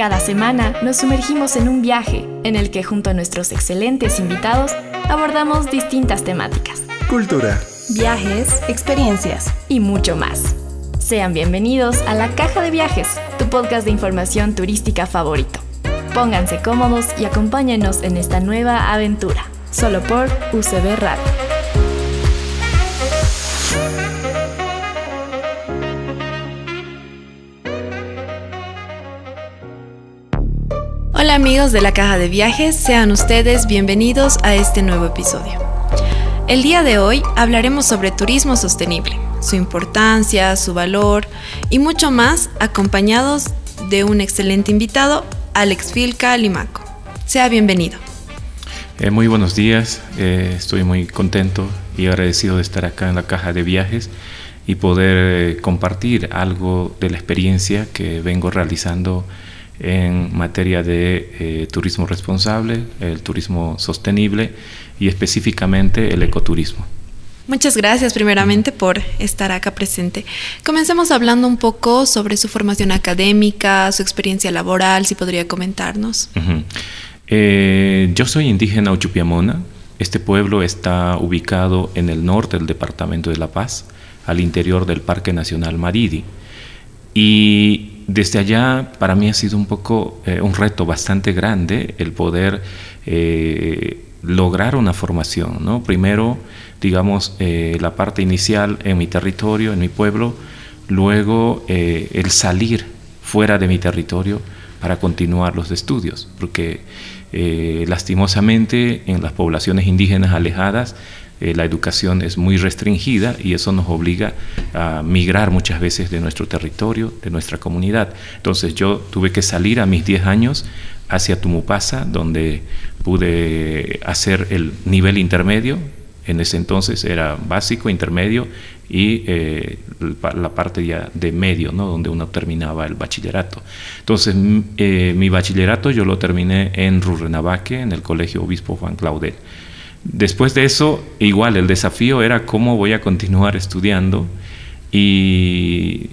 Cada semana nos sumergimos en un viaje en el que junto a nuestros excelentes invitados abordamos distintas temáticas. Cultura, Viajes, experiencias y mucho más. Sean bienvenidos a La Caja de Viajes, tu podcast de información turística favorito. Pónganse cómodos y acompáñenos en esta nueva aventura, solo por UCB Radio. Hola amigos de la Caja de Viajes, sean ustedes bienvenidos a este nuevo episodio. El día de hoy hablaremos sobre turismo sostenible, su importancia, su valor y mucho más acompañados de un excelente invitado, Alex Filca Limaco. Sea bienvenido. Eh, muy buenos días, eh, estoy muy contento y agradecido de estar acá en la Caja de Viajes y poder eh, compartir algo de la experiencia que vengo realizando en materia de eh, turismo responsable, el turismo sostenible y específicamente el ecoturismo. Muchas gracias primeramente por estar acá presente. Comencemos hablando un poco sobre su formación académica, su experiencia laboral, si podría comentarnos. Ujú. Eh, yo soy indígena Uchupiamona. Este pueblo está ubicado en el norte del departamento de La Paz, al interior del Parque Nacional Maridi. Y desde allá para mí ha sido un poco eh, un reto bastante grande el poder eh, lograr una formación. ¿no? Primero, digamos, eh, la parte inicial en mi territorio, en mi pueblo, luego el salir fuera de mi territorio para continuar los estudios, porque lastimosamente en las poblaciones indígenas alejadas eh, la educación es muy restringida y eso nos obliga a migrar muchas veces de nuestro territorio, de nuestra comunidad. Entonces yo tuve que salir a mis 10 años hacia Tumupasa, donde pude hacer el nivel intermedio. En ese entonces era básico, intermedio y eh, la parte ya de medio, ¿no? donde uno terminaba el bachillerato. Entonces eh, mi bachillerato yo lo terminé en Rurrenabaque, en el Colegio Obispo Juan Claudel. Después de eso, igual el desafío era cómo voy a continuar estudiando y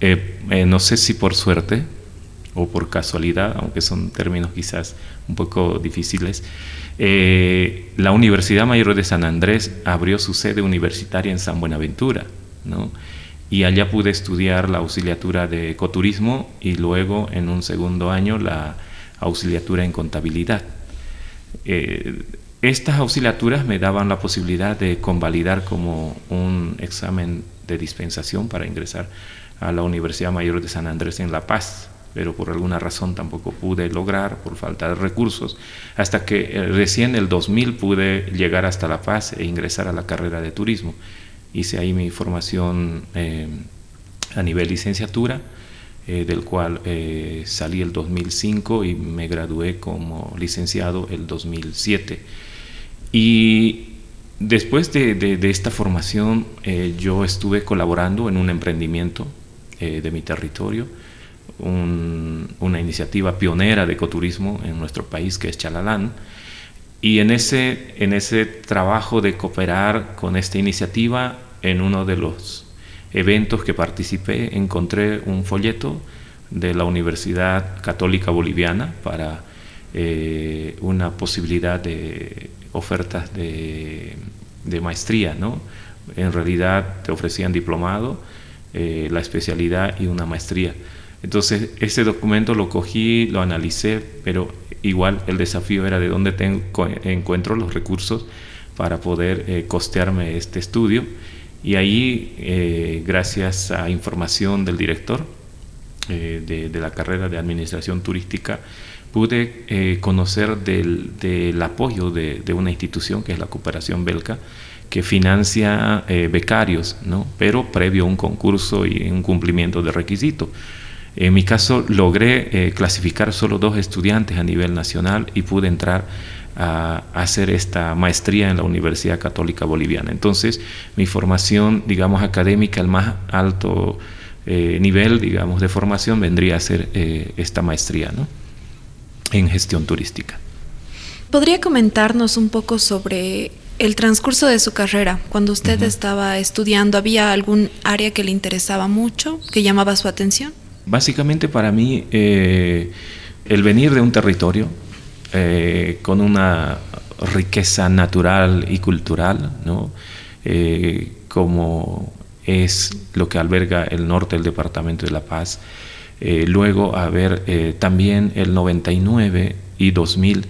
eh, eh, no sé si por suerte o por casualidad, aunque son términos quizás un poco difíciles, eh, la Universidad Mayor de San Andrés abrió su sede universitaria en San Buenaventura, ¿no? Y allá pude estudiar la auxiliatura de ecoturismo y luego en un segundo año la auxiliatura en contabilidad. Estas auxiliaturas me daban la posibilidad de convalidar como un examen de dispensación para ingresar a la Universidad Mayor de San Andrés en La Paz, pero por alguna razón tampoco pude lograr por falta de recursos, hasta que eh, recién el 2000 pude llegar hasta La Paz e ingresar a la carrera de turismo. Hice ahí mi formación eh, a nivel licenciatura, eh, del cual eh, salí el 2005 y me gradué como licenciado el 2007. Y después de, de- esta formación eh, yo estuve colaborando en un emprendimiento de mi territorio, un- una iniciativa pionera de ecoturismo en nuestro país que es Chalalán. Y en ese, en ese trabajo de cooperar con esta iniciativa, en uno de los eventos que participé, encontré un folleto de la Universidad Católica Boliviana para eh, una posibilidad de ofertas de, maestría, ¿no? En realidad te ofrecían diplomado, eh, la especialidad y una maestría. Entonces, ese documento lo cogí, lo analicé, pero igual el desafío era de dónde tengo, encuentro los recursos para poder eh, costearme este estudio. Y ahí, eh, gracias a información del director eh, de, de la carrera de Administración Turística, pude eh, conocer del, del apoyo de, de una institución que es la Cooperación Belca, que financia eh, becarios, ¿no? pero previo a un concurso y un cumplimiento de requisitos. En mi caso logré eh, clasificar solo dos estudiantes a nivel nacional y pude entrar a, hacer esta maestría en la Universidad Católica Boliviana. Entonces mi formación, digamos, académica, el más alto eh, nivel, digamos, de formación vendría a ser eh, esta maestría ¿no? en gestión turística. ¿Podría comentarnos un poco sobre el transcurso de su carrera? Cuando usted estaba estudiando, ¿había algún área que le interesaba mucho, que llamaba su atención? Básicamente para mí el venir de un territorio con una riqueza natural y cultural, ¿no? como es lo que alberga el norte del Departamento de La Paz. Eh, luego haber eh, también el 99 y 2000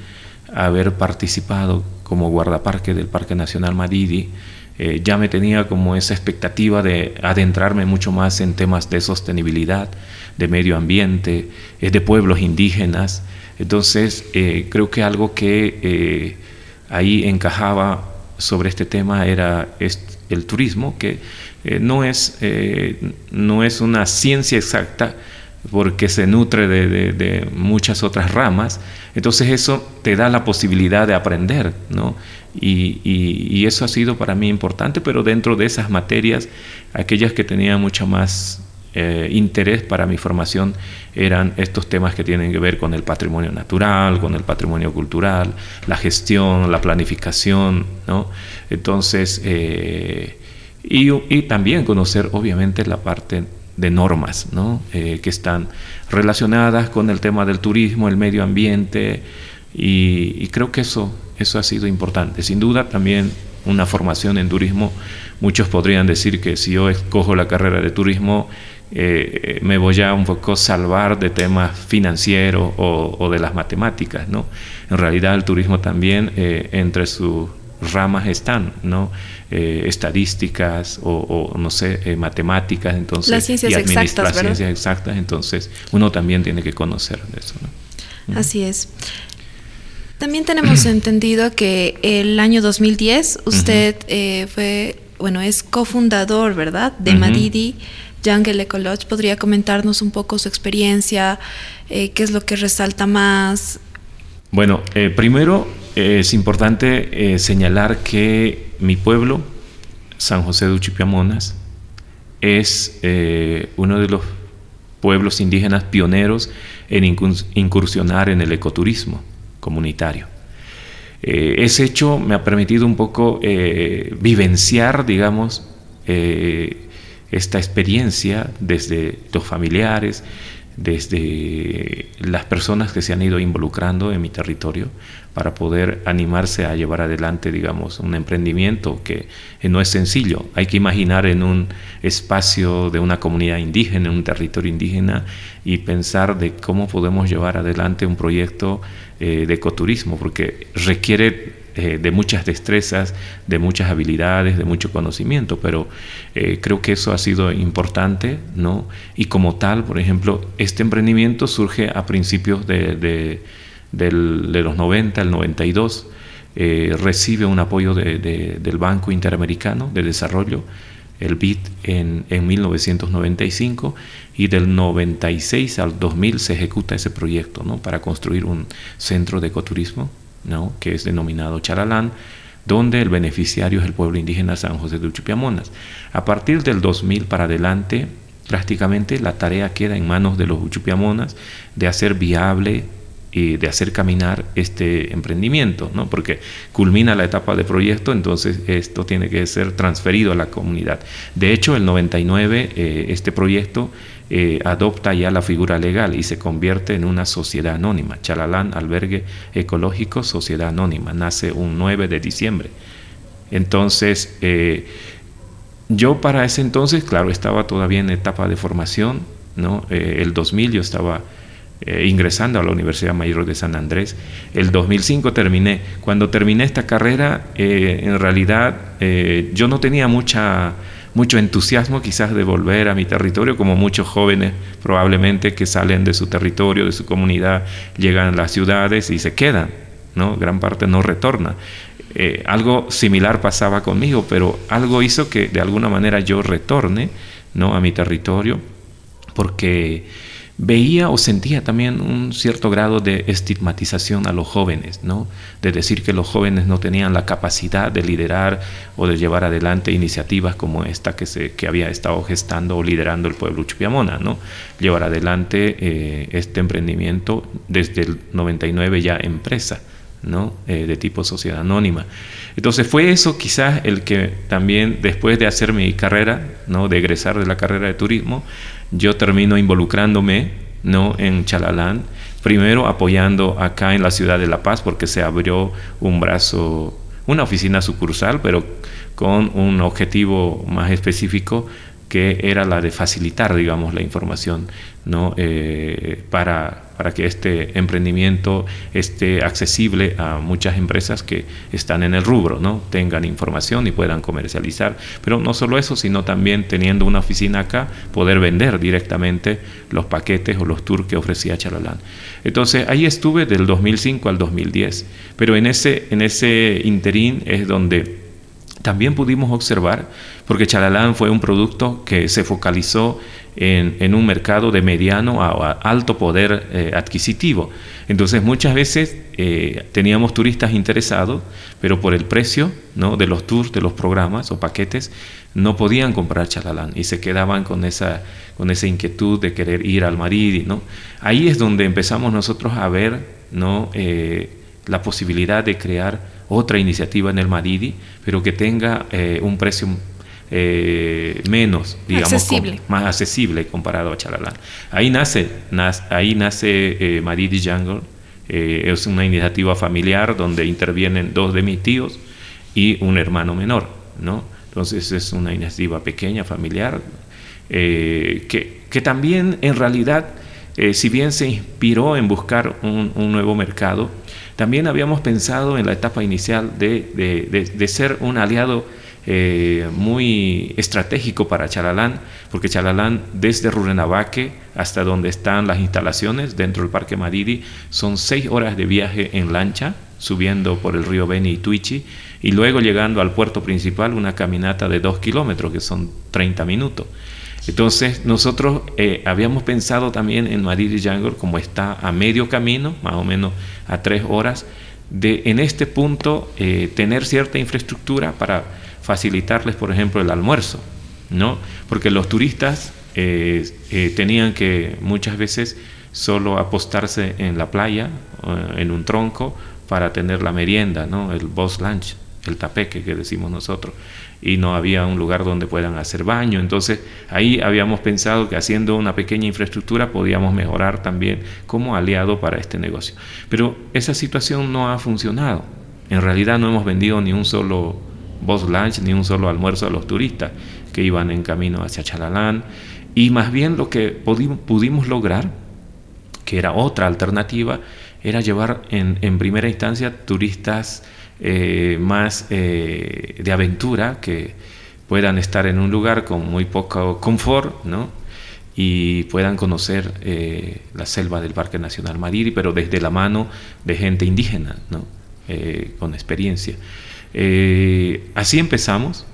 haber participado como guardaparque del Parque Nacional Madidi, eh, ya me tenía como esa expectativa de adentrarme mucho más en temas de sostenibilidad, de medio ambiente, de pueblos indígenas. Entonces, creo que algo que ahí encajaba sobre este tema era el turismo, que eh, no, es, eh, no es una ciencia exacta porque se nutre de, muchas otras ramas, entonces eso te da la posibilidad de aprender, ¿no? Y, eso ha sido para mí importante, pero dentro de esas materias, aquellas que tenían mucho más eh, interés para mi formación eran estos temas que tienen que ver con el patrimonio natural, con el patrimonio cultural, la gestión, la planificación, ¿no? Entonces, y, también conocer obviamente la parte de normas ¿no? Eh, que están relacionadas con el tema del turismo, el medio ambiente y, creo que eso, eso ha sido importante. Sin duda también una formación en turismo, muchos podrían decir que si yo escojo la carrera de turismo eh, me voy a un poco salvar de temas financieros o, de las matemáticas. ¿no? En realidad el turismo también eh, entre sus ramas están, ¿no? Eh, estadísticas o, no sé, matemáticas, entonces, las ciencias exactas, ciencias exactas, entonces uno también tiene que conocer eso. Así es. También tenemos entendido que el año 2010 usted fue, bueno, es cofundador, ¿verdad?, de Madidi. Jungle Eco Lodge, ¿podría comentarnos un poco su experiencia? ¿Qué es lo que resalta más? Bueno, primero es importante señalar que mi pueblo, San José de Uchipiamonas, es eh, uno de los pueblos indígenas pioneros en incursionar en el ecoturismo comunitario. Eh, ese hecho me ha permitido un poco eh, vivenciar, digamos, esta experiencia desde los familiares, desde las personas que se han ido involucrando en mi territorio para poder animarse a llevar adelante, digamos, un emprendimiento que no es sencillo. Hay que imaginar en un espacio de una comunidad indígena, en un territorio indígena, y pensar de cómo podemos llevar adelante un proyecto eh, de ecoturismo, porque requiere eh, de muchas destrezas, de muchas habilidades, de mucho conocimiento, pero eh, creo que eso ha sido importante, ¿no? Y como tal, por ejemplo, este emprendimiento surge a principios de, los 90, el 92, eh, recibe un apoyo del Banco Interamericano de Desarrollo, el BID, en, en 1995 y del 96 al 2000 se ejecuta ese proyecto ¿no? para construir un centro de ecoturismo ¿no? que es denominado Charalán, donde el beneficiario es el pueblo indígena San José de Uchupiamonas. A partir del 2000 para adelante, prácticamente la tarea queda en manos de los Uchupiamonas de hacer viable y de hacer caminar este emprendimiento, ¿no? porque culmina la etapa de proyecto, entonces esto tiene que ser transferido a la comunidad. De hecho, el 99, eh, este proyecto eh, adopta ya la figura legal y se convierte en una sociedad anónima. Chalalán Albergue Ecológico Sociedad Anónima. Nace un 9 de diciembre. Entonces, eh, yo para ese entonces, claro, estaba todavía en etapa de formación. ¿no? Eh, el 2000 yo estaba ingresando a la Universidad Mayor de San Andrés. El 2005 terminé. Cuando terminé esta carrera, en realidad yo no tenía mucha mucho entusiasmo quizás de volver a mi territorio, como muchos jóvenes probablemente que salen de su territorio, de su comunidad, llegan a las ciudades y se quedan, ¿no? Gran parte no retorna. Eh, algo similar pasaba conmigo, pero algo hizo que de alguna manera yo retorne, ¿no? A mi territorio, porque veía o sentía también un cierto grado de estigmatización a los jóvenes, ¿no? de decir que los jóvenes no tenían la capacidad de liderar o de llevar adelante iniciativas como esta que, se, había estado gestando o liderando el pueblo chupiamona, ¿no? llevar adelante eh, este emprendimiento desde el 99 ya empresa. ¿no? Eh, de tipo sociedad anónima. Entonces fue eso quizás el que también después de hacer mi carrera, ¿no? de egresar de la carrera de turismo, yo termino involucrándome ¿no? en Chalalán, primero apoyando acá en la ciudad de La Paz porque se abrió un brazo, una oficina sucursal, pero con un objetivo más específico que era la de facilitar, digamos, la información ¿no? Eh, para, para que este emprendimiento esté accesible a muchas empresas que están en el rubro, ¿no? tengan información y puedan comercializar. Pero no solo eso, sino también teniendo una oficina acá, poder vender directamente los paquetes o los tours que ofrecía Chalalán. Entonces ahí estuve del 2005 al 2010, pero en ese, en ese interín es donde también pudimos observar, porque Chalalán fue un producto que se focalizó en, un mercado de mediano a, alto poder eh, adquisitivo. Entonces muchas veces eh, teníamos turistas interesados, pero por el precio ¿no? de los tours, de los programas o paquetes, no podían comprar Chalalán y se quedaban con esa, con esa inquietud de querer ir al Maridi. ¿no? Ahí es donde empezamos nosotros a ver ¿no? Eh, la posibilidad de crear otra iniciativa en el Maridi, pero que tenga eh, un precio eh, menos, digamos, más accesible comparado a Chalalán. Ahí nace, ahí nace eh, Jungle, es una iniciativa familiar donde intervienen dos de mis tíos y un hermano menor, ¿no? Entonces es una iniciativa pequeña, familiar, que, que, también en realidad, si bien se inspiró en buscar un, un nuevo mercado, también habíamos pensado en la etapa inicial de, ser un aliado eh, muy estratégico para Chalalán, porque Chalalán desde Rurenabaque hasta donde están las instalaciones dentro del Parque Maridi son seis horas de viaje en lancha, subiendo por el río Beni y Tuichi, y luego llegando al puerto principal una caminata de dos kilómetros, que son 30 minutos. Entonces nosotros eh, habíamos pensado también en Maridi Jungle como está a medio camino, más o menos a tres horas, de en este punto eh, tener cierta infraestructura para facilitarles, por ejemplo, el almuerzo, ¿no? Porque los turistas eh, tenían que muchas veces solo apostarse en la playa, en un tronco, para tener la merienda, ¿no? El boss lunch, el tapeque que decimos nosotros y no había un lugar donde puedan hacer baño. Entonces ahí habíamos pensado que haciendo una pequeña infraestructura podíamos mejorar también como aliado para este negocio. Pero esa situación no ha funcionado. En realidad no hemos vendido ni un solo boss lunch ni un solo almuerzo a los turistas que iban en camino hacia Chalalán. Y más bien lo que pudimos lograr, que era otra alternativa, era llevar en, en primera instancia turistas eh, más eh, de aventura, que puedan estar en un lugar con muy poco confort, ¿no? y puedan conocer eh, la selva del Parque Nacional Mariri, pero desde la mano de gente indígena, ¿no? con experiencia. así empezamos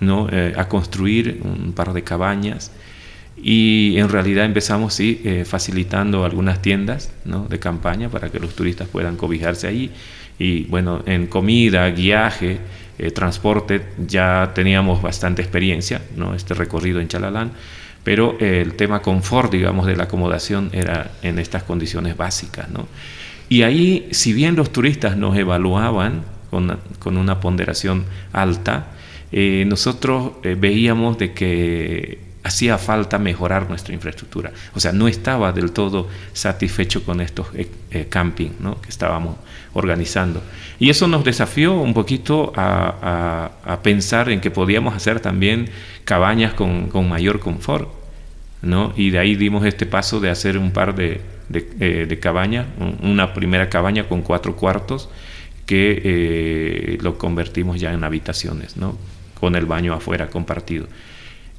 ¿no? a construir un par de cabañas y en realidad empezamos sí, facilitando algunas tiendas ¿no? de campaña para que los turistas puedan cobijarse ahí y bueno, en comida, guiaje, eh, transporte ya teníamos bastante experiencia, ¿no? este recorrido en Chalalán, pero el tema confort, digamos, de la acomodación era en estas condiciones básicas. ¿no? Y ahí, si bien los turistas nos evaluaban con, con una ponderación alta, eh, nosotros eh, veíamos de que hacía falta mejorar nuestra infraestructura. O sea, no estaba del todo satisfecho con estos eh, eh, camping que estábamos organizando. Y eso nos desafió un poquito a, pensar en que podíamos hacer también cabañas con, mayor confort. ¿no? Y de ahí dimos este paso de hacer un par de, eh, cabañas, una primera cabaña con cuatro cuartos que lo convertimos ya en habitaciones, ¿no? con el baño afuera compartido.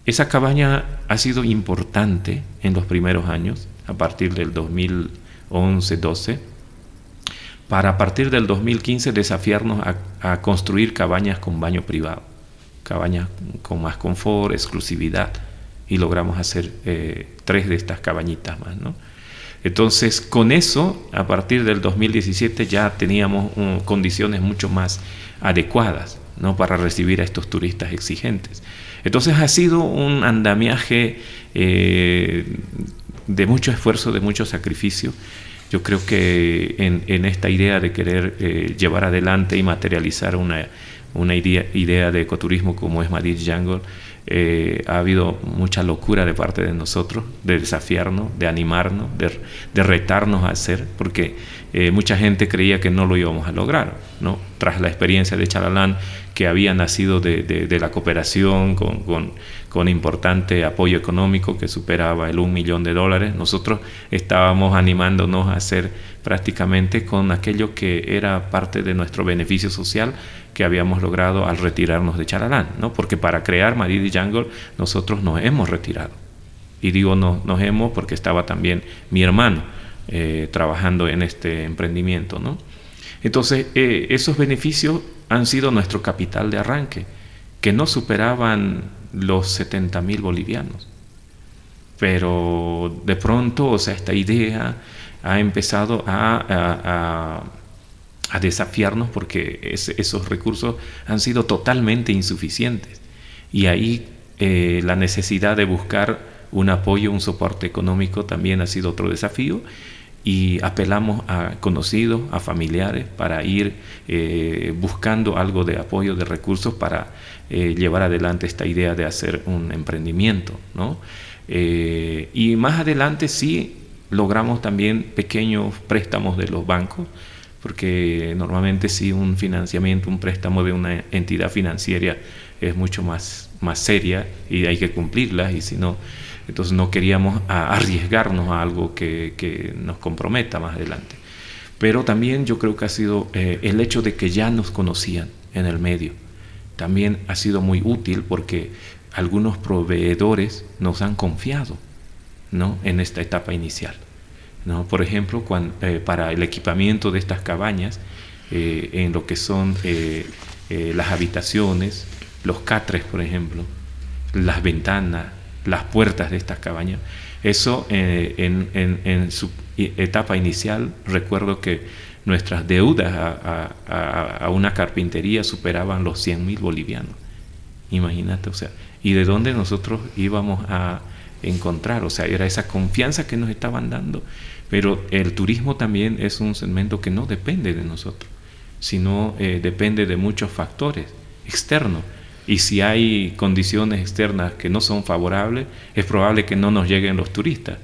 Esa cabaña ha sido importante en los primeros años, a partir del 2011-12, para a partir del 2015 desafiarnos a, construir cabañas con baño privado, cabañas con más confort, exclusividad, y logramos hacer eh, tres de estas cabañitas más. ¿no? Entonces, con eso, a partir del 2017 ya teníamos condiciones mucho más adecuadas ¿no? para recibir a estos turistas exigentes. Entonces ha sido un andamiaje eh, de mucho esfuerzo, de mucho sacrificio. Yo creo que en, esta idea de querer eh, llevar adelante y materializar una, idea, idea de ecoturismo como es Madrid Jungle, eh, ha habido mucha locura de parte de nosotros, de desafiarnos, de animarnos, de, retarnos a hacer, porque eh, mucha gente creía que no lo íbamos a lograr. ¿no? Tras la experiencia de Chalalán, que había nacido de, la cooperación con, con, importante apoyo económico que superaba el un millón de dólares, nosotros estábamos animándonos a hacer prácticamente con aquello que era parte de nuestro beneficio social que habíamos logrado al retirarnos de Charalán, ¿no? porque para crear Madrid y Jungle nosotros nos hemos retirado. Y digo no, nos hemos porque estaba también mi hermano eh, trabajando en este emprendimiento. ¿no? Entonces, eh, esos beneficios han sido nuestro capital de arranque, que no superaban los 70 mil bolivianos. Pero de pronto, o sea, esta idea ha empezado a desafiarnos porque esos recursos han sido totalmente insuficientes. Y ahí eh, la necesidad de buscar un apoyo, un soporte económico también ha sido otro desafío y apelamos a conocidos, a familiares para ir eh, buscando algo de apoyo, de recursos para eh, llevar adelante esta idea de hacer un emprendimiento. ¿no? y más adelante sí logramos también pequeños préstamos de los bancos porque normalmente si un financiamiento, un préstamo de una entidad financiera es mucho más, más seria y hay que cumplirla y si no, entonces no queríamos arriesgarnos a algo que, nos comprometa más adelante. Pero también yo creo que ha sido eh, el hecho de que ya nos conocían en el medio. También ha sido muy útil porque algunos proveedores nos han confiado ¿no? en esta etapa inicial. ¿No? Por ejemplo, eh, para el equipamiento de estas cabañas, eh, en lo que son eh, las habitaciones, los catres, por ejemplo, las ventanas, las puertas de estas cabañas, eso en, su etapa inicial, recuerdo que nuestras deudas a, una carpintería superaban los 100 mil bolivianos. Imagínate, o sea, ¿y de dónde nosotros íbamos a encontrar? O sea, era esa confianza que nos estaban dando pero el turismo también es un segmento que no depende de nosotros, sino eh, depende de muchos factores externos. Y si hay condiciones externas que no son favorables, es probable que no nos lleguen los turistas.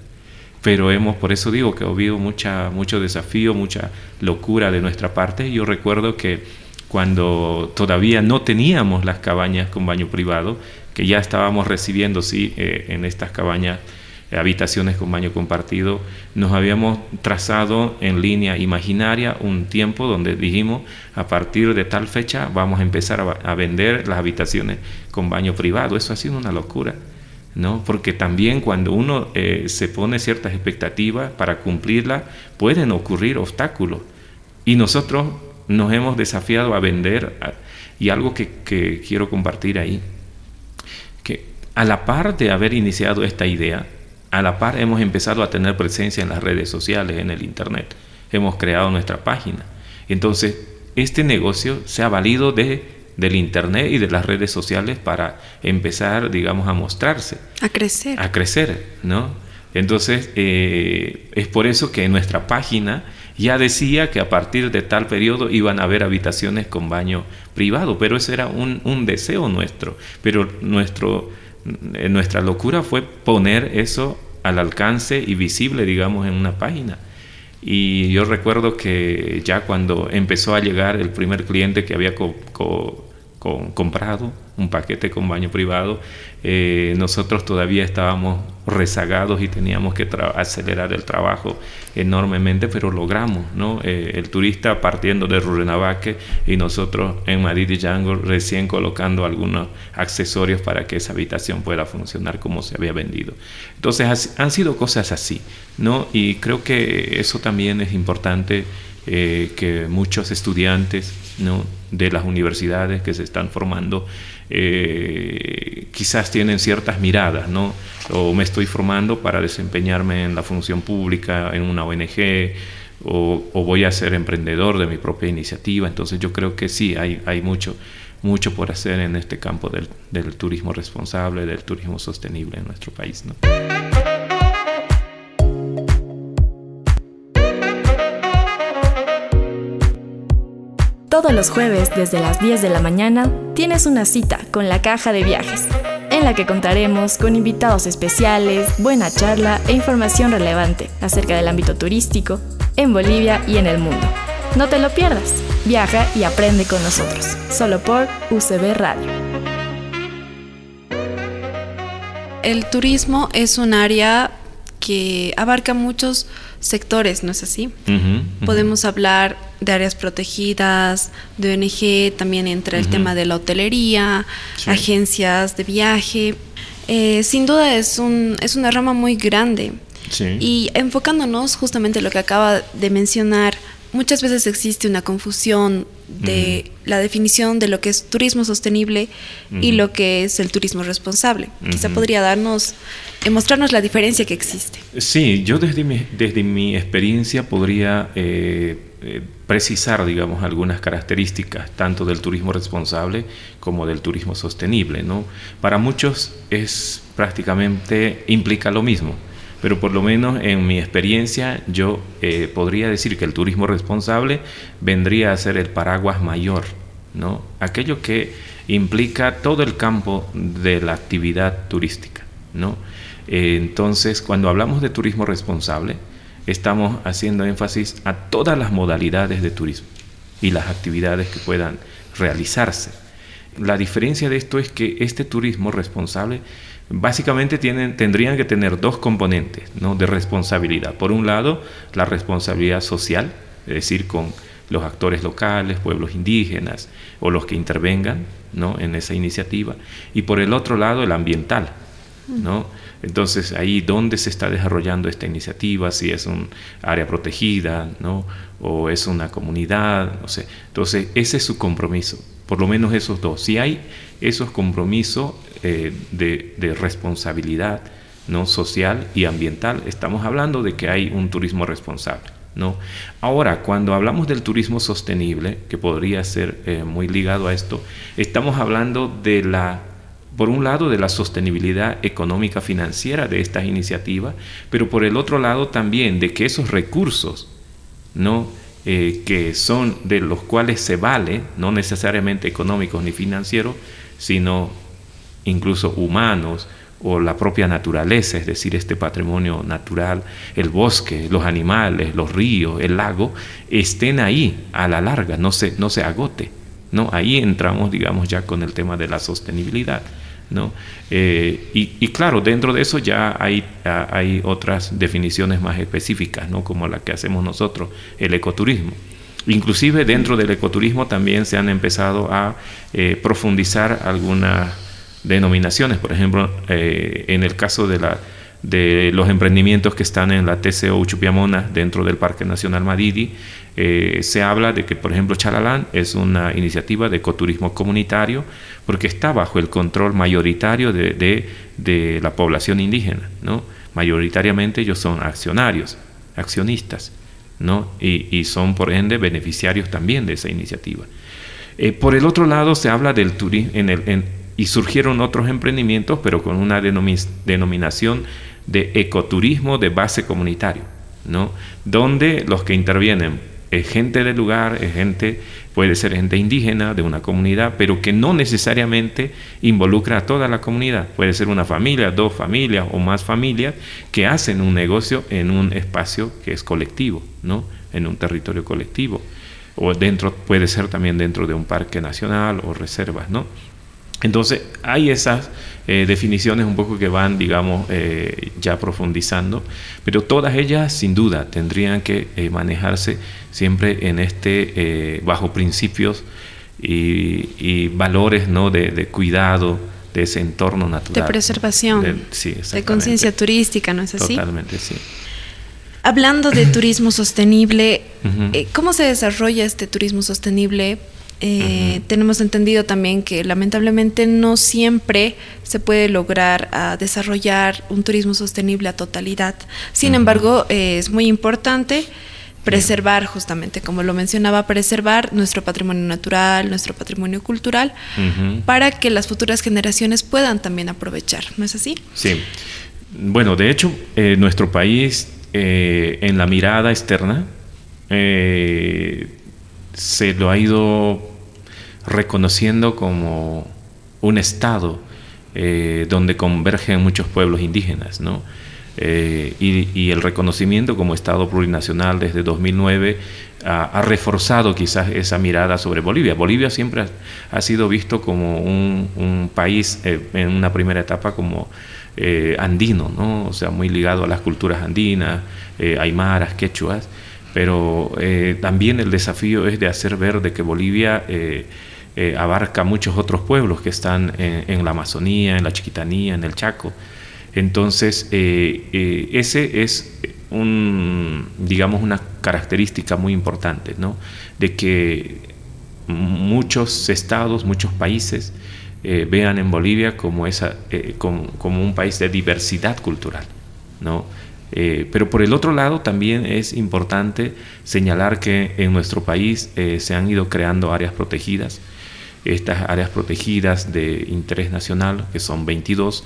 Pero hemos, por eso digo que ha habido mucho desafío, mucha locura de nuestra parte. Yo recuerdo que cuando todavía no teníamos las cabañas con baño privado, que ya estábamos recibiendo, sí, eh, en estas cabañas habitaciones con baño compartido, nos habíamos trazado en línea imaginaria un tiempo donde dijimos a partir de tal fecha vamos a empezar a, vender las habitaciones con baño privado. Eso ha sido una locura, ¿no? Porque también cuando uno eh, se pone ciertas expectativas para cumplirlas, pueden ocurrir obstáculos. Y nosotros nos hemos desafiado a vender y algo que, que quiero compartir ahí, a la par de haber iniciado esta idea, a la par hemos empezado a tener presencia en las redes sociales, en el Internet. Hemos creado nuestra página. Entonces, este negocio se ha valido de, del Internet y de las redes sociales para empezar, digamos, a mostrarse. A crecer. A crecer, ¿no? Entonces, eh, es por eso que en nuestra página ya decía que a partir de tal periodo iban a haber habitaciones con baño privado, pero ese era un, un deseo nuestro. Pero nuestro nuestra locura fue poner eso al alcance y visible, digamos, en una página. Y yo recuerdo que ya cuando empezó a llegar el primer cliente que había comprado un paquete con baño privado, eh, nosotros todavía estábamos rezagados y teníamos que acelerar el trabajo enormemente, pero logramos, ¿no? Eh, el turista partiendo de Rurrenabaque y nosotros en Madrid y Django recién colocando algunos accesorios para que esa habitación pueda funcionar como se había vendido. Entonces han sido cosas así, ¿no? Y creo que eso también es importante eh, que muchos estudiantes de las universidades que se están formando eh, quizás tienen ciertas miradas, ¿no? O me estoy formando para desempeñarme en la función pública, en una ONG, o, voy a ser emprendedor de mi propia iniciativa. Entonces yo creo que sí, hay, hay mucho, mucho por hacer en este campo del, del turismo responsable, del turismo sostenible en nuestro país. ¿no? Todos los jueves desde las 10 de la mañana tienes una cita con la caja de viajes, en la que contaremos con invitados especiales, buena charla e información relevante acerca del ámbito turístico en Bolivia y en el mundo. No te lo pierdas, viaja y aprende con nosotros, solo por UCB Radio. El turismo es un área que abarca muchos sectores, ¿no es así? Podemos hablar de áreas protegidas, de ONG, también entra el tema de la hotelería, agencias de viaje. Eh, sin duda es, un, es una rama muy grande. Y enfocándonos justamente en lo que acaba de mencionar, muchas veces existe una confusión de la definición de lo que es turismo sostenible y lo que es el turismo responsable. Quizá podría darnos, eh, mostrarnos la diferencia que existe. Sí, yo desde mi, desde mi experiencia podría eh, eh, precisar, digamos, algunas características tanto del turismo responsable como del turismo sostenible. ¿no? Para muchos es prácticamente implica lo mismo pero por lo menos en mi experiencia yo eh, podría decir que el turismo responsable vendría a ser el paraguas mayor, ¿no? Aquello que implica todo el campo de la actividad turística, ¿no? Eh, entonces, cuando hablamos de turismo responsable, estamos haciendo énfasis a todas las modalidades de turismo y las actividades que puedan realizarse. La diferencia de esto es que este turismo responsable básicamente tienen, tendrían que tener dos componentes ¿no? de responsabilidad. Por un lado, la responsabilidad social, es decir, con los actores locales, pueblos indígenas o los que intervengan ¿no? en esa iniciativa. Y por el otro lado, el ambiental. ¿no? Entonces, ahí dónde se está desarrollando esta iniciativa, si es un área protegida ¿no? o es una comunidad. No sé. Entonces, ese es su compromiso, por lo menos esos dos. Si hay esos compromisos, eh, de, responsabilidad ¿no? social y ambiental. Estamos hablando de que hay un turismo responsable. ¿no? Ahora, cuando hablamos del turismo sostenible, que podría ser eh, muy ligado a esto, estamos hablando de la por un lado de la sostenibilidad económica financiera de estas iniciativas, pero por el otro lado también de que esos recursos, ¿no? Eh, que son de los cuales se vale, no necesariamente económicos ni financieros, sino incluso humanos, o la propia naturaleza, es decir, este patrimonio natural, el bosque, los animales, los ríos, el lago, estén ahí a la larga, no se, no se agote. ¿no? Ahí entramos, digamos, ya con el tema de la sostenibilidad. Eh, y, claro, dentro de eso ya hay, hay otras definiciones más específicas, ¿no? como la que hacemos nosotros, el ecoturismo. Inclusive dentro del ecoturismo también se han empezado a eh, profundizar algunas denominaciones. Por ejemplo, eh, en el caso de, la, de los emprendimientos que están en la TCO Uchupiamona dentro del Parque Nacional Madidi, eh, se habla de que, por ejemplo, Chalalán es una iniciativa de ecoturismo comunitario porque está bajo el control mayoritario de, la población indígena. ¿no? Mayoritariamente ellos son accionarios, accionistas, ¿no? y, son, por ende, beneficiarios también de esa iniciativa. Eh, por el otro lado, se habla del turismo, y surgieron otros emprendimientos, pero con una denominación de ecoturismo de base comunitario, ¿no? donde los que intervienen es gente del lugar, es gente, puede ser gente indígena de una comunidad, pero que no necesariamente involucra a toda la comunidad. Puede ser una familia, dos familias o más familias que hacen un negocio en un espacio que es colectivo, ¿no? en un territorio colectivo. O dentro, puede ser también dentro de un parque nacional o reservas, ¿no? Entonces, hay esas eh, definiciones un poco que van, digamos, eh, ya profundizando, pero todas ellas, sin duda, tendrían que eh, manejarse siempre en este, bajo principios y, valores ¿no? de, cuidado de ese entorno natural. De preservación, de, sí, de conciencia turística, ¿no es así? Totalmente, sí. Hablando de turismo sostenible, ¿cómo se desarrolla este turismo sostenible? Eh, tenemos entendido también que lamentablemente no siempre se puede lograr ah, desarrollar un turismo sostenible a totalidad. Sin embargo, eh, es muy importante preservar justamente, como lo mencionaba, preservar nuestro patrimonio natural, nuestro patrimonio cultural, para que las futuras generaciones puedan también aprovechar. ¿No es así? Sí. Bueno, de hecho, eh, nuestro país en la mirada externa se lo ha ido reconociendo como un estado eh, donde convergen muchos pueblos indígenas, ¿no? Eh, y, el reconocimiento como Estado plurinacional desde 2009 ha, reforzado quizás esa mirada sobre Bolivia. Bolivia siempre ha, sido visto como un, país eh, en una primera etapa como andino, ¿no? o sea, muy ligado a las culturas andinas, aymaras, quechuas, pero también el desafío es de hacer ver de que Bolivia eh, abarca muchos otros pueblos que están en, la Amazonía, en la Chiquitanía, en el Chaco. Entonces, eh, eh, ese es digamos, una característica muy importante, ¿no? De que muchos estados, muchos países vean en Bolivia como, esa, como, un país de diversidad cultural, ¿no? pero por el otro lado también es importante señalar que en nuestro país se han ido creando áreas protegidas estas áreas protegidas de interés nacional, que son 22,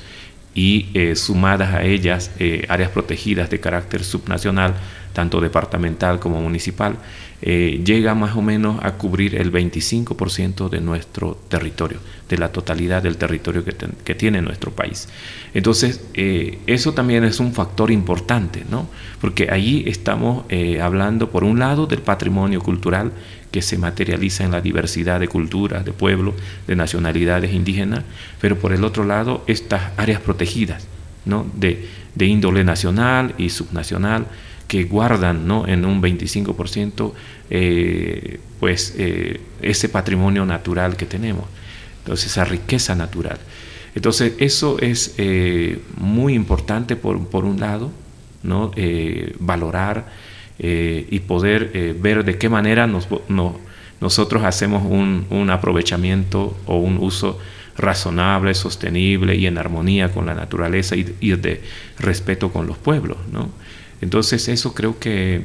y eh, sumadas a ellas eh, áreas protegidas de carácter subnacional, tanto departamental como municipal, eh, llega más o menos a cubrir el 25% de nuestro territorio, de la totalidad del territorio que, tiene nuestro país. Entonces, eso también es un factor importante, ¿no? Porque allí estamos hablando, por un lado, del patrimonio cultural que se materializa en la diversidad de culturas, de pueblos, de nacionalidades indígenas, pero por el otro lado estas áreas protegidas ¿no? de, índole nacional y subnacional que guardan ¿no? en un 25% eh, pues, eh, ese patrimonio natural que tenemos, entonces esa riqueza natural. Entonces eso es eh, muy importante por, por, un lado, ¿no? valorar eh, y poder eh, ver de qué manera nosotros hacemos un, aprovechamiento o un uso razonable, sostenible y en armonía con la naturaleza y, de respeto con los pueblos. ¿no? Entonces eso creo que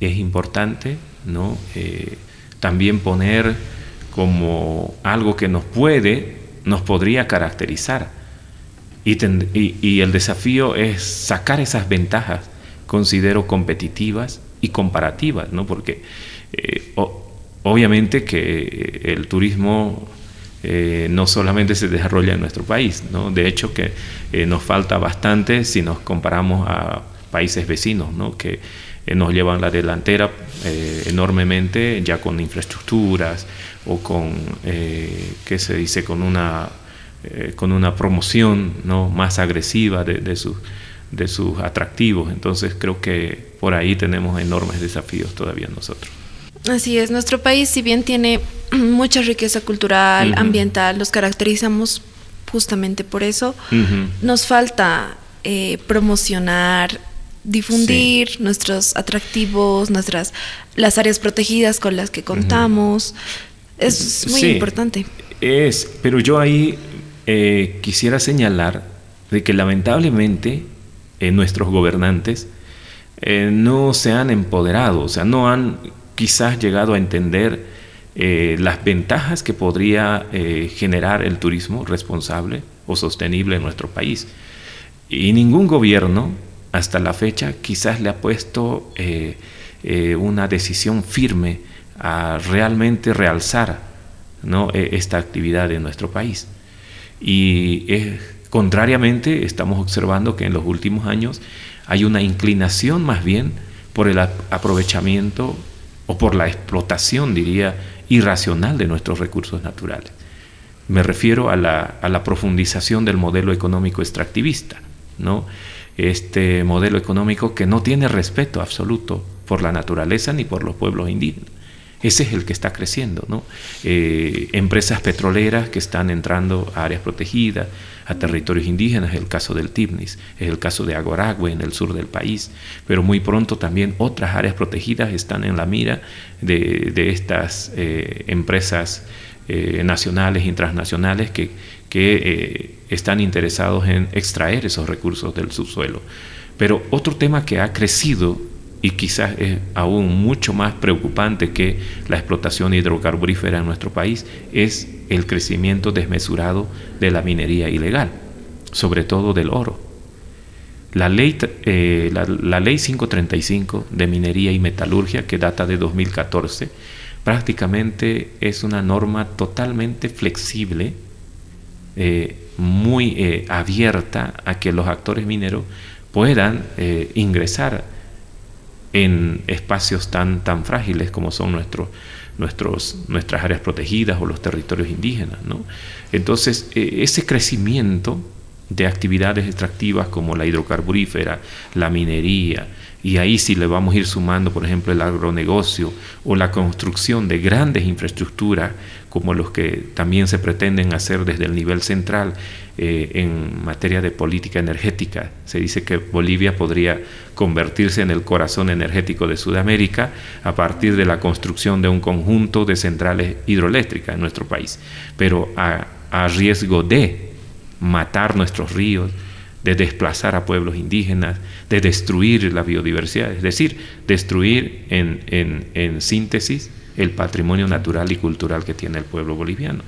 es importante, ¿no? Eh, también poner como algo que nos puede, nos podría caracterizar. Y, y, el desafío es sacar esas ventajas considero competitivas y comparativas, ¿no? porque eh, obviamente que el turismo eh, no solamente se desarrolla en nuestro país, ¿no? de hecho que eh, nos falta bastante si nos comparamos a países vecinos, ¿no? que nos llevan la delantera enormemente ya con infraestructuras o con, ¿qué se dice?, con una, con una promoción ¿no? más agresiva de sus de sus atractivos. Entonces creo que por ahí tenemos enormes desafíos todavía nosotros. Así es, nuestro país si bien tiene mucha riqueza cultural, ambiental, nos caracterizamos justamente por eso, nos falta eh, promocionar, difundir nuestros atractivos, nuestras las áreas protegidas con las que contamos. Es muy importante. Es, pero yo ahí eh, quisiera señalar de que lamentablemente nuestros gobernantes eh, no se han empoderado, o sea, no han quizás llegado a entender eh, las ventajas que podría eh, generar el turismo responsable o sostenible en nuestro país. Y ningún gobierno hasta la fecha quizás le ha puesto una decisión firme a realmente realzar. E, esta actividad en nuestro país. Y es Contrariamente, estamos observando que en los últimos años hay una inclinación más bien por el aprovechamiento o por la explotación, diría, irracional de nuestros recursos naturales. Me refiero a la, profundización del modelo económico extractivista, ¿no? este modelo económico que no tiene respeto absoluto por la naturaleza ni por los pueblos indígenas. Ese es el que está creciendo. ¿no? Eh, empresas petroleras que están entrando a áreas protegidas, a territorios indígenas, el caso del Tibnis, es el caso de Agoragüe en el sur del país, pero muy pronto también otras áreas protegidas están en la mira de, estas eh, empresas eh, nacionales y transnacionales que, que están interesados en extraer esos recursos del subsuelo. Pero otro tema que ha crecido y quizás es aún mucho más preocupante que la explotación hidrocarburífera en nuestro país, es el crecimiento desmesurado de la minería ilegal, sobre todo del oro. La ley, eh, la, ley 535 de minería y metalurgia, que data de 2014, prácticamente es una norma totalmente flexible, eh, muy eh, abierta a que los actores mineros puedan ingresar en espacios tan, tan frágiles como son nuestros, nuestros, nuestras áreas protegidas o los territorios indígenas. ¿no? Entonces, ese crecimiento de actividades extractivas como la hidrocarburífera, la minería, y ahí sí le vamos a ir sumando, por ejemplo, el agronegocio o la construcción de grandes infraestructuras como los que también se pretenden hacer desde el nivel central eh, en materia de política energética. Se dice que Bolivia podría convertirse en el corazón energético de Sudamérica a partir de la construcción de un conjunto de centrales hidroeléctricas en nuestro país, pero a riesgo de matar nuestros ríos, de desplazar a pueblos indígenas, de destruir la biodiversidad, es decir, destruir en, síntesis el patrimonio natural y cultural que tiene el pueblo boliviano.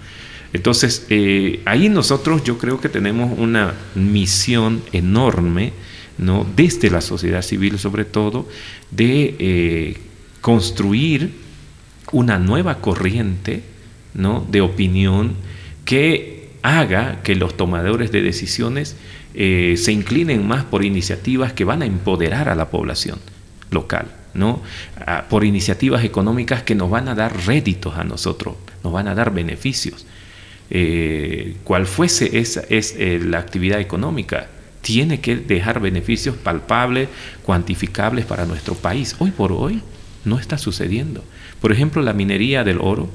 Entonces, eh, ahí nosotros yo creo que tenemos una misión enorme, ¿no? desde la sociedad civil sobre todo, de eh, construir una nueva corriente ¿no? de opinión que haga que los tomadores de decisiones eh, se inclinen más por iniciativas que van a empoderar a la población local, ¿no? por iniciativas económicas que nos van a dar réditos a nosotros, nos van a dar beneficios. Eh, cual fuese esa es eh, la actividad económica, tiene que dejar beneficios palpables, cuantificables para nuestro país. Hoy por hoy no está sucediendo. Por ejemplo, la minería del oro,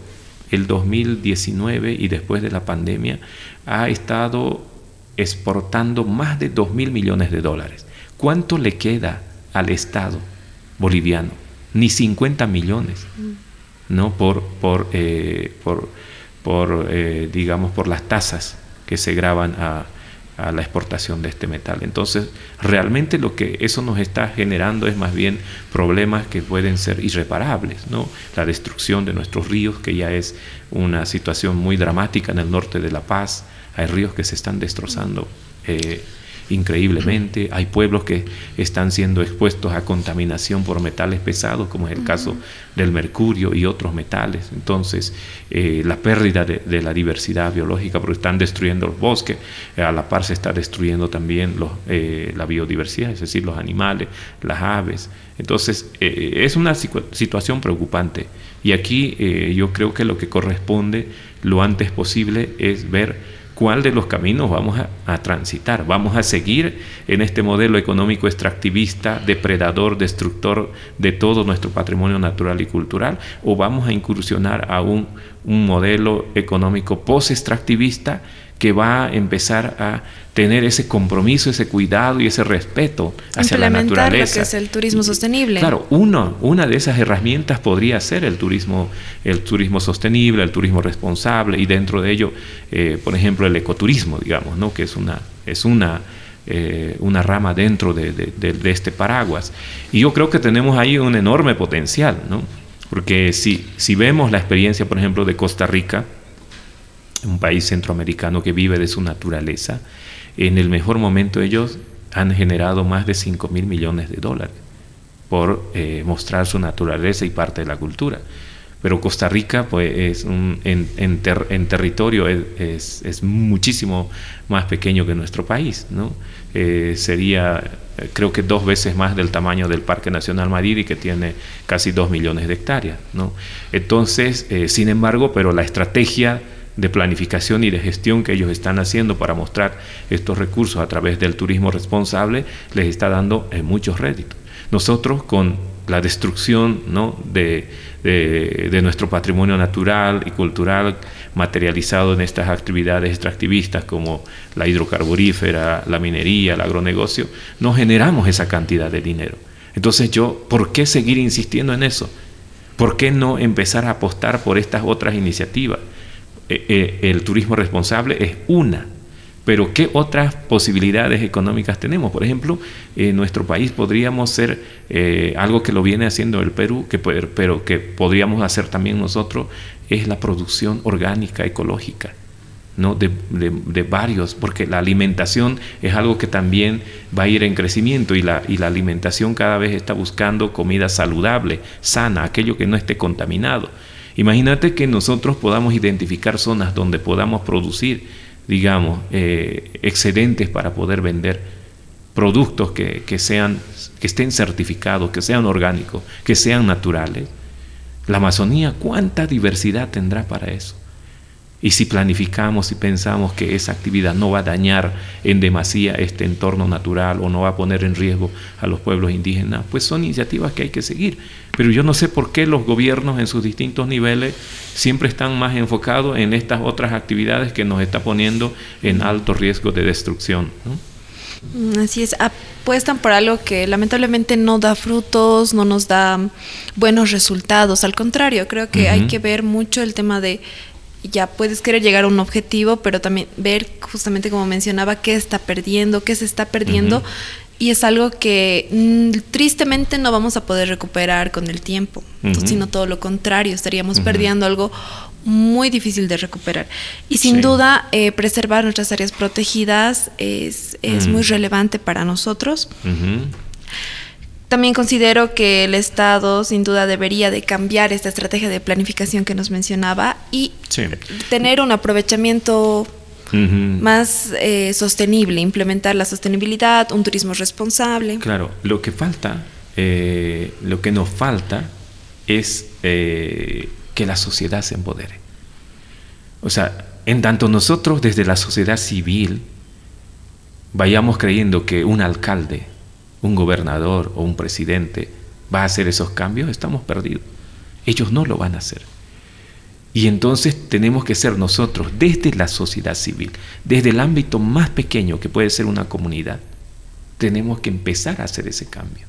el 2019 y después de la pandemia, ha estado exportando más de 2 mil millones de dólares. ¿Cuánto le queda al Estado boliviano? Ni 50 millones, ¿no? Por, por, eh, por, por eh, digamos, por las tasas que se graban a, a la exportación de este metal. Entonces, realmente lo que eso nos está generando es más bien problemas que pueden ser irreparables, ¿no? La destrucción de nuestros ríos, que ya es una situación muy dramática en el norte de La Paz, hay ríos que se están destrozando eh, increíblemente, hay pueblos que están siendo expuestos a contaminación por metales pesados, como es el caso del mercurio y otros metales. Entonces, eh, la pérdida de, la diversidad biológica, porque están destruyendo los bosques, eh, a la par se está destruyendo también los, la biodiversidad, es decir, los animales, las aves. Entonces, es una situación preocupante. Y aquí yo creo que lo que corresponde lo antes posible es ver cuál de los caminos vamos a, transitar. Vamos a seguir en este modelo económico extractivista, depredador, destructor de todo nuestro patrimonio natural y cultural, o vamos a incursionar a un, un modelo económico post-extractivista que va a empezar a tener ese compromiso, ese cuidado y ese respeto hacia la naturaleza. Lo que es el turismo sostenible. Claro, uno, una de esas herramientas podría ser el turismo, el turismo sostenible, el turismo responsable y dentro de ello, eh, por ejemplo, el ecoturismo, digamos, ¿no? que es una, es una, eh, una rama dentro de, de, este paraguas. Y yo creo que tenemos ahí un enorme potencial, ¿no? porque si, si vemos la experiencia, por ejemplo, de Costa Rica, un país centroamericano que vive de su naturaleza, en el mejor momento ellos han generado más de 5 mil millones de dólares por eh, mostrar su naturaleza y parte de la cultura. Pero Costa Rica, pues, es un, en, en, territorio es, es, muchísimo más pequeño que nuestro país, ¿no? Eh, sería, creo que dos veces más del tamaño del Parque Nacional Madrid que tiene casi 2 millones de hectáreas, ¿no? Entonces, eh, sin embargo, pero la estrategia de planificación y de gestión que ellos están haciendo para mostrar estos recursos a través del turismo responsable les está dando eh, muchos réditos. Nosotros con la destrucción ¿no? de, de, nuestro patrimonio natural y cultural materializado en estas actividades extractivistas como la hidrocarburífera, la minería, el agronegocio, no generamos esa cantidad de dinero. Entonces yo, ¿por qué seguir insistiendo en eso? ¿Por qué no empezar a apostar por estas otras iniciativas? Eh, eh, el turismo responsable es una, pero ¿qué otras posibilidades económicas tenemos? Por ejemplo, en nuestro país podríamos ser eh, algo que lo viene haciendo el Perú, que, pero que podríamos hacer también nosotros, es la producción orgánica, ecológica. ¿no? De, de, varios, porque la alimentación es algo que también va a ir en crecimiento y la, y la alimentación cada vez está buscando comida saludable, sana, aquello que no esté contaminado. Imagínate que nosotros podamos identificar zonas donde podamos producir, digamos, eh, excedentes para poder vender productos que, que, sean, que estén certificados, que sean orgánicos, que sean naturales. La Amazonía, ¿cuánta diversidad tendrá para eso? Y si planificamos y pensamos que esa actividad no va a dañar en demasía este entorno natural o no va a poner en riesgo a los pueblos indígenas, pues son iniciativas que hay que seguir. Pero yo no sé por qué los gobiernos en sus distintos niveles siempre están más enfocados en estas otras actividades que nos está poniendo en alto riesgo de destrucción. Mm, así es, apuestan por algo que lamentablemente no da frutos, no nos da buenos resultados. Al contrario, creo que hay que ver mucho el tema de ya puedes querer llegar a un objetivo, pero también ver justamente como mencionaba qué está perdiendo, qué se está perdiendo. Y es algo que mm, tristemente no vamos a poder recuperar con el tiempo, sino todo lo contrario, estaríamos perdiendo algo muy difícil de recuperar. Y sin duda, eh, preservar nuestras áreas protegidas es, es muy relevante para nosotros. También considero que el Estado sin duda debería de cambiar esta estrategia de planificación que nos mencionaba y tener un aprovechamiento más eh, sostenible, implementar la sostenibilidad, un turismo responsable. Claro, lo que falta, eh, lo que nos falta es eh, que la sociedad se empodere. O sea, en tanto nosotros desde la sociedad civil vayamos creyendo que un alcalde, un gobernador o un presidente va a hacer esos cambios, estamos perdidos. Ellos no lo van a hacer. Y entonces tenemos que ser nosotros, desde la sociedad civil, desde el ámbito más pequeño que puede ser una comunidad, tenemos que empezar a hacer ese cambio.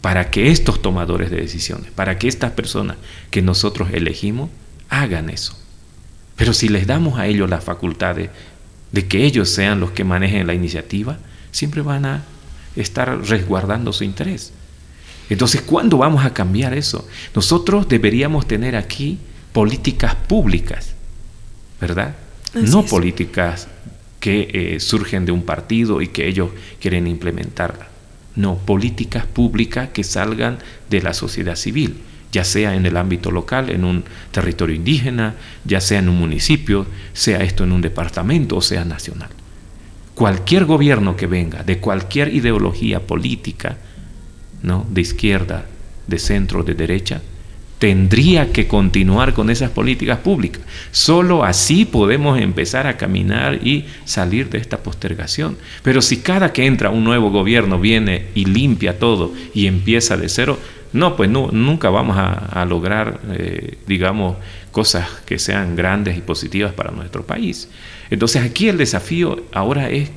Para que estos tomadores de decisiones, para que estas personas que nosotros elegimos, hagan eso. Pero si les damos a ellos las facultades de que ellos sean los que manejen la iniciativa, siempre van a estar resguardando su interés. Entonces, ¿cuándo vamos a cambiar eso? Nosotros deberíamos tener aquí políticas públicas, ¿verdad? no políticas que eh, surgen de un partido y que ellos quieren implementarla. No, políticas públicas que salgan de la sociedad civil, ya sea en el ámbito local, en un territorio indígena, ya sea en un municipio, sea esto en un departamento o sea nacional cualquier gobierno que venga, de cualquier ideología política, ¿no? de izquierda, de centro, de derecha, tendría que continuar con esas políticas públicas. Solo así podemos empezar a caminar y salir de esta postergación. Pero si cada que entra un nuevo gobierno viene y limpia todo y empieza de cero, no, pues nunca vamos a, lograr, eh, digamos, cosas que sean grandes y positivas para nuestro país. Entonces aquí el desafío ahora es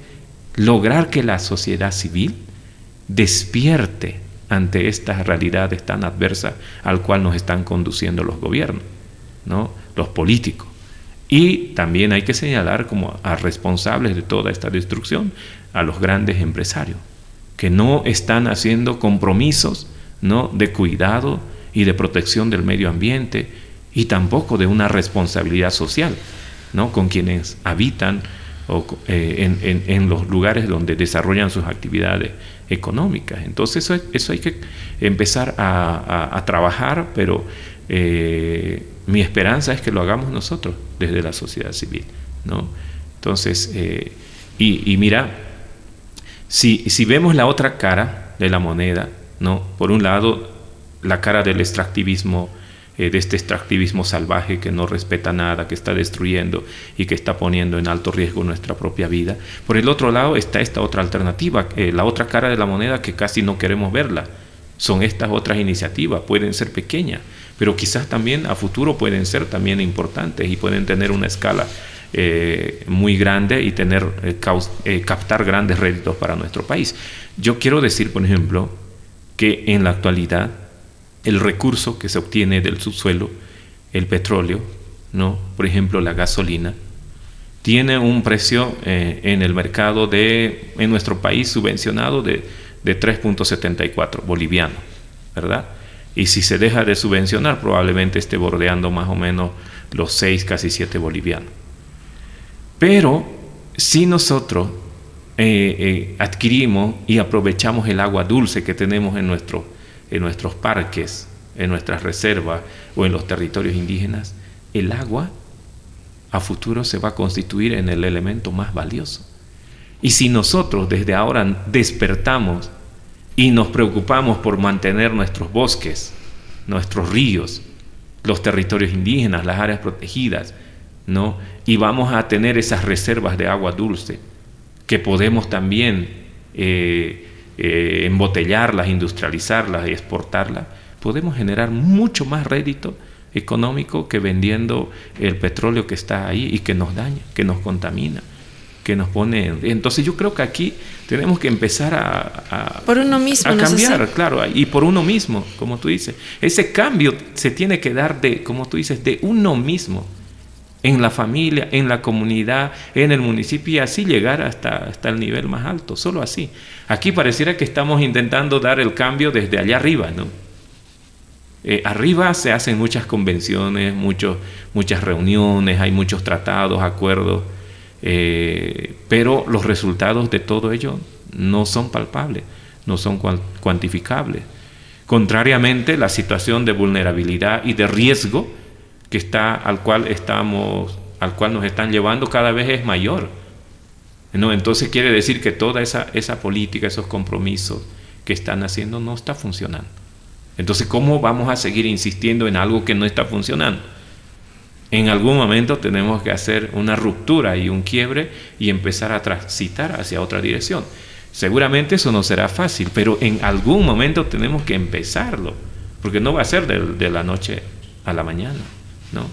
lograr que la sociedad civil despierte ante estas realidades tan adversas al cual nos están conduciendo los gobiernos, ¿no? los políticos. Y también hay que señalar como a responsables de toda esta destrucción a los grandes empresarios, que no están haciendo compromisos ¿no? de cuidado y de protección del medio ambiente y tampoco de una responsabilidad social. ¿No? con quienes habitan eh, en, los lugares donde desarrollan sus actividades económicas. Entonces eso, eso hay que empezar a, trabajar, pero eh, mi esperanza es que lo hagamos nosotros desde la sociedad civil. ¿no? Entonces, eh, y, y, mira, si, si vemos la otra cara de la moneda, ¿no? por un lado, la cara del extractivismo eh, de este extractivismo salvaje que no respeta nada, que está destruyendo y que está poniendo en alto riesgo nuestra propia vida. Por el otro lado está esta otra alternativa, eh, la otra cara de la moneda que casi no queremos verla. Son estas otras iniciativas, pueden ser pequeñas, pero quizás también a futuro pueden ser también importantes y pueden tener una escala eh, muy grande y tener captar grandes réditos para nuestro país. Yo quiero decir, por ejemplo, que en la actualidad el recurso que se obtiene del subsuelo, el petróleo, ¿no? por ejemplo la gasolina, tiene un precio eh, en el mercado de, en nuestro país subvencionado de, de 3.74 boliviano, ¿verdad? Y si se deja de subvencionar, probablemente esté bordeando más o menos los 6, casi 7 bolivianos. Pero si nosotros eh, eh, adquirimos y aprovechamos el agua dulce que tenemos en nuestro en nuestros parques, en nuestras reservas o en los territorios indígenas, el agua a futuro se va a constituir en el elemento más valioso. Y si nosotros desde ahora despertamos y nos preocupamos por mantener nuestros bosques, nuestros ríos, los territorios indígenas, las áreas protegidas, ¿no? Y vamos a tener esas reservas de agua dulce que podemos también eh, eh, embotellarlas, industrializarlas y exportarlas, podemos generar mucho más rédito económico que vendiendo el petróleo que está ahí y que nos daña, que nos contamina que nos pone. Entonces yo creo que aquí tenemos que empezar a, por uno mismo, a cambiar, claro, y por uno mismo, como tú dices. Ese cambio se tiene que dar de, como tú dices, de uno mismo, en la familia, en la comunidad, en el municipio y así llegar hasta, hasta el nivel más alto, solo así. Aquí pareciera que estamos intentando dar el cambio desde allá arriba, ¿no? Eh, arriba se hacen muchas convenciones, muchas reuniones, hay muchos tratados, acuerdos eh, pero los resultados de todo ello no son palpables, no son cuantificables. Contrariamente, la situación de vulnerabilidad y de riesgo que está al cual estamos al cual nos están llevando cada vez es mayor. ¿no? Entonces quiere decir que toda esa, esa política, esos compromisos que están haciendo no está funcionando. Entonces, ¿cómo vamos a seguir insistiendo en algo que no está funcionando? En algún momento tenemos que hacer una ruptura y un quiebre y empezar a transitar hacia otra dirección. Seguramente eso no será fácil, pero en algún momento tenemos que empezarlo, porque no va a ser de, de la noche a la mañana, ¿no?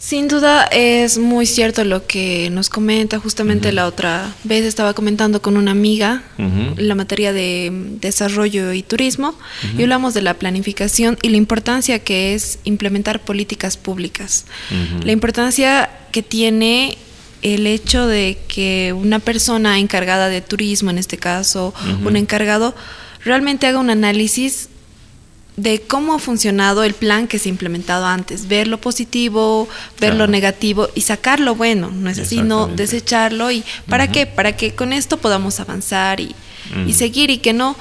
Sin duda es muy cierto lo que nos comenta. Justamente la otra vez estaba comentando con una amiga la materia de desarrollo y turismo y hablamos de la planificación y la importancia que es implementar políticas públicas. La importancia que tiene el hecho de que una persona encargada de turismo, en este caso, un encargado, realmente haga un análisis de cómo ha funcionado el plan que se ha implementado antes, ver lo positivo, ver lo negativo y sacar lo bueno, no es así, no desecharlo y ¿para qué? Para que con esto podamos avanzar y, seguir y que no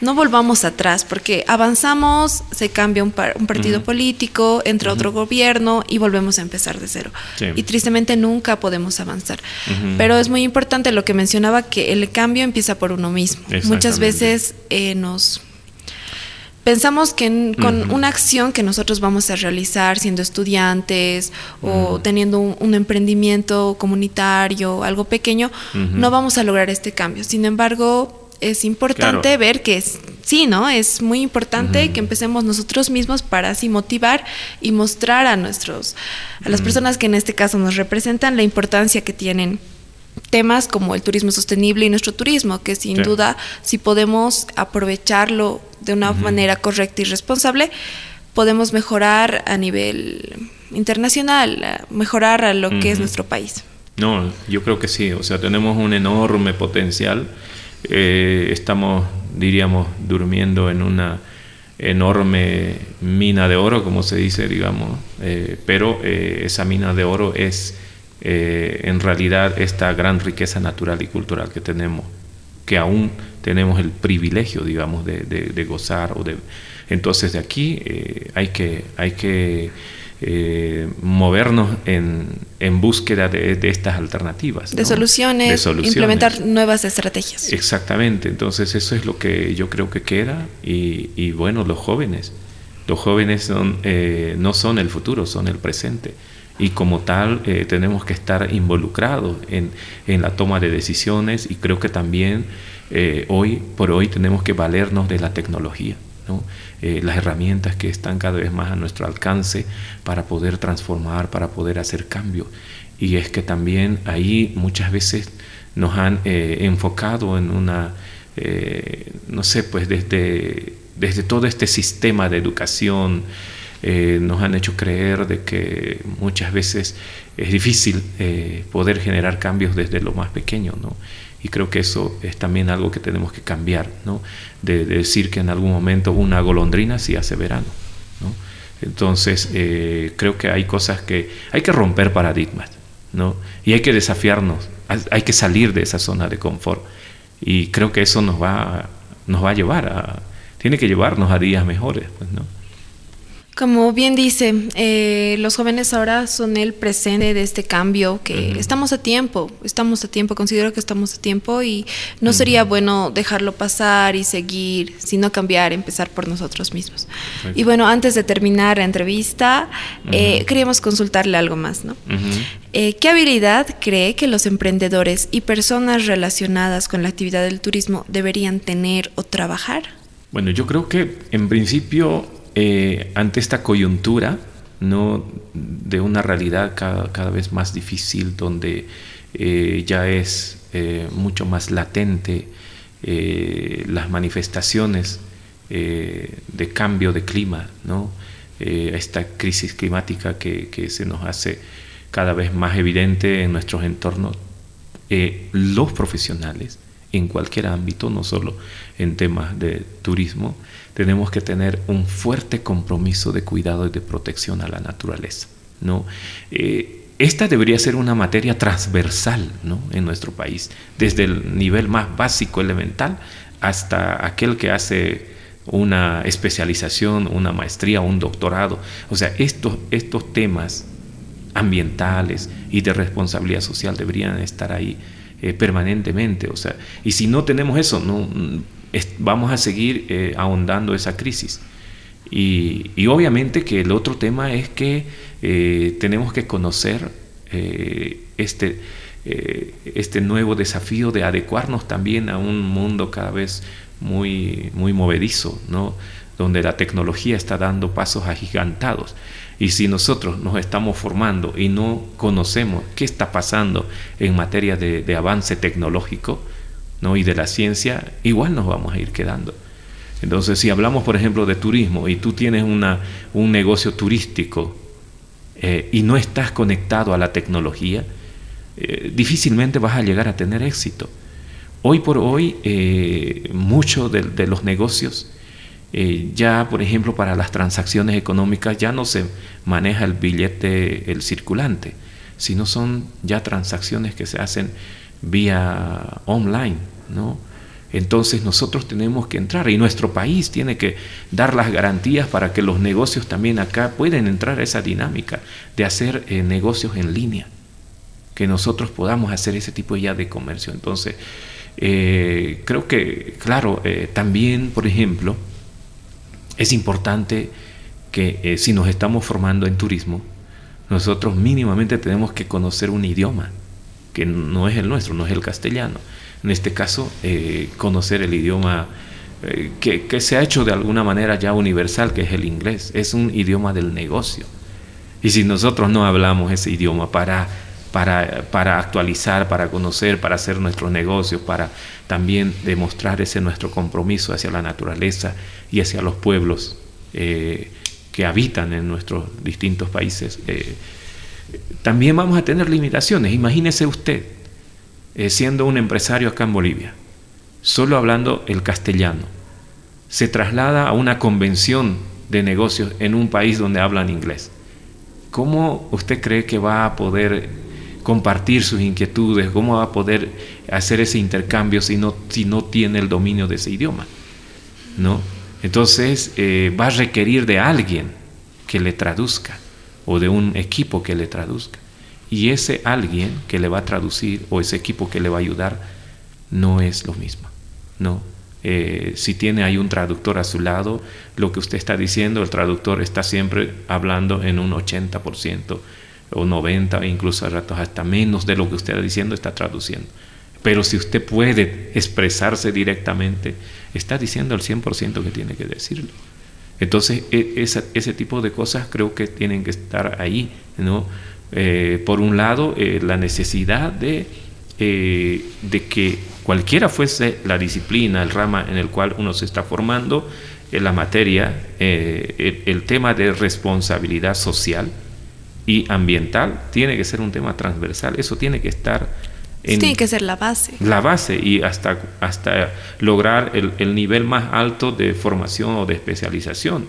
no volvamos atrás, porque avanzamos, se cambia un, partido político, entra otro gobierno y volvemos a empezar de cero. Y tristemente nunca podemos avanzar. Pero es muy importante lo que mencionaba, que el cambio empieza por uno mismo. Muchas veces eh, nos Pensamos que con una acción que nosotros vamos a realizar siendo estudiantes o teniendo un, emprendimiento comunitario, algo pequeño, no vamos a lograr este cambio. Sin embargo, es importante ver que sí, ¿no? Es muy importante que empecemos nosotros mismos para así motivar y mostrar a nuestros, a las personas que en este caso nos representan la importancia que tienen temas como el turismo sostenible y nuestro turismo, que sin duda si podemos aprovecharlo de una manera correcta y responsable, podemos mejorar a nivel internacional, mejorar a lo que es nuestro país. No, yo creo que sí, o sea, tenemos un enorme potencial, eh, estamos, diríamos, durmiendo en una enorme mina de oro, como se dice, digamos, eh, pero eh, esa mina de oro es eh, en realidad esta gran riqueza natural y cultural que tenemos, que aún tenemos el privilegio, digamos, de, gozar. O de, entonces de aquí eh, hay que, hay que eh, movernos en, en búsqueda de, estas alternativas. De, soluciones, implementar nuevas estrategias. Exactamente, entonces eso es lo que yo creo que queda y, y bueno, los jóvenes. Los jóvenes son, no son el futuro, son el presente y como tal eh, tenemos que estar involucrados en, en, la toma de decisiones y creo que también eh, hoy por hoy tenemos que valernos de la tecnología. ¿no? Eh, las herramientas que están cada vez más a nuestro alcance para poder transformar, para poder hacer cambios. Y es que también ahí muchas veces nos han enfocado en una, no sé, pues desde, desde todo este sistema de educación, eh, nos han hecho creer de que muchas veces es difícil eh, poder generar cambios desde lo más pequeño, ¿no? Y creo que eso es también algo que tenemos que cambiar, ¿no? De, decir que en algún momento una golondrina sí hace verano, ¿no? Entonces, eh, creo que hay cosas que hay que romper paradigmas, ¿no? Y hay que desafiarnos, hay que salir de esa zona de confort. Y creo que eso nos va, nos va a llevar a, tiene que llevarnos a días mejores, pues, ¿no? Como bien dice, eh, los jóvenes ahora son el presente de este cambio, que estamos a tiempo, estamos a tiempo, considero que estamos a tiempo y no sería bueno dejarlo pasar y seguir, sino cambiar, empezar por nosotros mismos. Y bueno, antes de terminar la entrevista, eh, queríamos consultarle algo más, ¿no? Eh, ¿Qué habilidad cree que los emprendedores y personas relacionadas con la actividad del turismo deberían tener o trabajar? Bueno, yo creo que en principio eh, ante esta coyuntura ¿no? de una realidad cada, vez más difícil, donde eh, ya es eh, mucho más latente las manifestaciones de cambio de clima, ¿no? esta crisis climática que, que, se nos hace cada vez más evidente en nuestros entornos, los profesionales en cualquier ámbito, no solo en temas de turismo, tenemos que tener un fuerte compromiso de cuidado y de protección a la naturaleza. ¿no? Eh, esta debería ser una materia transversal ¿no? en nuestro país, desde el nivel más básico, elemental, hasta aquel que hace una especialización, una maestría, un doctorado. O sea, estos, estos temas ambientales y de responsabilidad social deberían estar ahí eh, permanentemente. O sea, y si no tenemos eso, no, vamos a seguir eh, ahondando esa crisis. Y, obviamente que el otro tema es que eh, tenemos que conocer eh, este, este nuevo desafío de adecuarnos también a un mundo cada vez muy, muy movedizo, ¿no? donde la tecnología está dando pasos agigantados. Y si nosotros nos estamos formando y no conocemos qué está pasando en materia de avance tecnológico, ¿no? y de la ciencia, igual nos vamos a ir quedando. Entonces, si hablamos, por ejemplo, de turismo y tú tienes una, un negocio turístico eh, y no estás conectado a la tecnología, eh, difícilmente vas a llegar a tener éxito. Hoy por hoy, eh, muchos de, los negocios, ya, por ejemplo, para las transacciones económicas, ya no se maneja el billete, el circulante, sino son ya transacciones que se hacen vía online, ¿no? Entonces nosotros tenemos que entrar y nuestro país tiene que dar las garantías para que los negocios también acá puedan entrar a esa dinámica de hacer eh, negocios en línea, que nosotros podamos hacer ese tipo ya de comercio. Entonces, eh, creo que, claro, eh, también, por ejemplo, es importante que si nos estamos formando en turismo, nosotros mínimamente tenemos que conocer un idioma que no es el nuestro, no es el castellano. En este caso, eh, conocer el idioma eh, que, se ha hecho de alguna manera ya universal, que es el inglés. Es un idioma del negocio. Y si nosotros no hablamos ese idioma para, para, para actualizar, para conocer, para hacer nuestros negocios, para también demostrar ese nuestro compromiso hacia la naturaleza y hacia los pueblos eh, que habitan en nuestros distintos países, también vamos a tener limitaciones. Imagínese usted, eh, siendo un empresario acá en Bolivia, solo hablando el castellano, se traslada a una convención de negocios en un país donde hablan inglés. ¿Cómo usted cree que va a poder compartir sus inquietudes? ¿Cómo va a poder hacer ese intercambio si no, si no tiene el dominio de ese idioma? ¿No? Entonces eh, va a requerir de alguien que le traduzca o de un equipo que le traduzca. Y ese alguien que le va a traducir o ese equipo que le va a ayudar no es lo mismo. No. Eh, si tiene ahí un traductor a su lado, lo que usted está diciendo, el traductor está siempre hablando en un 80% o 90%, incluso a ratos hasta menos de lo que usted está diciendo, está traduciendo. Pero si usted puede expresarse directamente, está diciendo el 100% que tiene que decirlo. Entonces, e, ese tipo de cosas creo que tienen que estar ahí, ¿no? Eh, por un lado, eh, la necesidad de, eh, de que cualquiera fuese la disciplina, el rama en el cual uno se está formando, la materia, el, el, tema de responsabilidad social y ambiental tiene que ser un tema transversal, eso tiene que estar tiene que ser la base. La base y hasta, hasta lograr el, nivel más alto de formación o de especialización.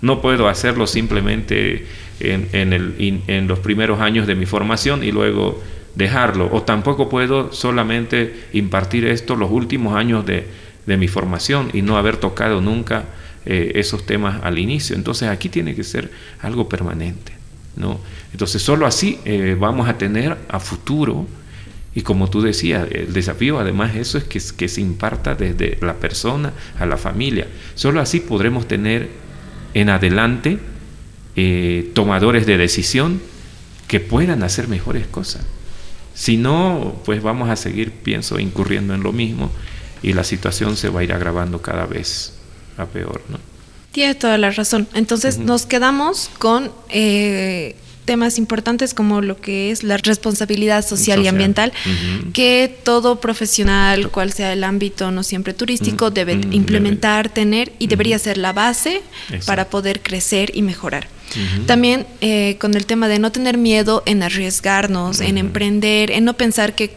No puedo hacerlo simplemente en, el, en los primeros años de mi formación y luego dejarlo. O tampoco puedo solamente impartir esto los últimos años de, de mi formación y no haber tocado nunca eh, esos temas al inicio. Entonces aquí tiene que ser algo permanente. ¿no? Entonces solo así eh, vamos a tener a futuro, y como tú decías, el desafío además eso es que, que se imparta desde la persona a la familia. Solo así podremos tener en adelante eh, tomadores de decisión que puedan hacer mejores cosas. Si no, pues vamos a seguir, pienso, incurriendo en lo mismo y la situación se va a ir agravando cada vez a peor, ¿no? Tiene toda la razón. Entonces nos quedamos con eh, temas importantes como lo que es la responsabilidad social, y ambiental, que todo profesional, cual sea el ámbito, no siempre turístico, debe implementar, tener y debería ser la base para poder crecer y mejorar. También eh, con el tema de no tener miedo en arriesgarnos, en emprender, en no pensar que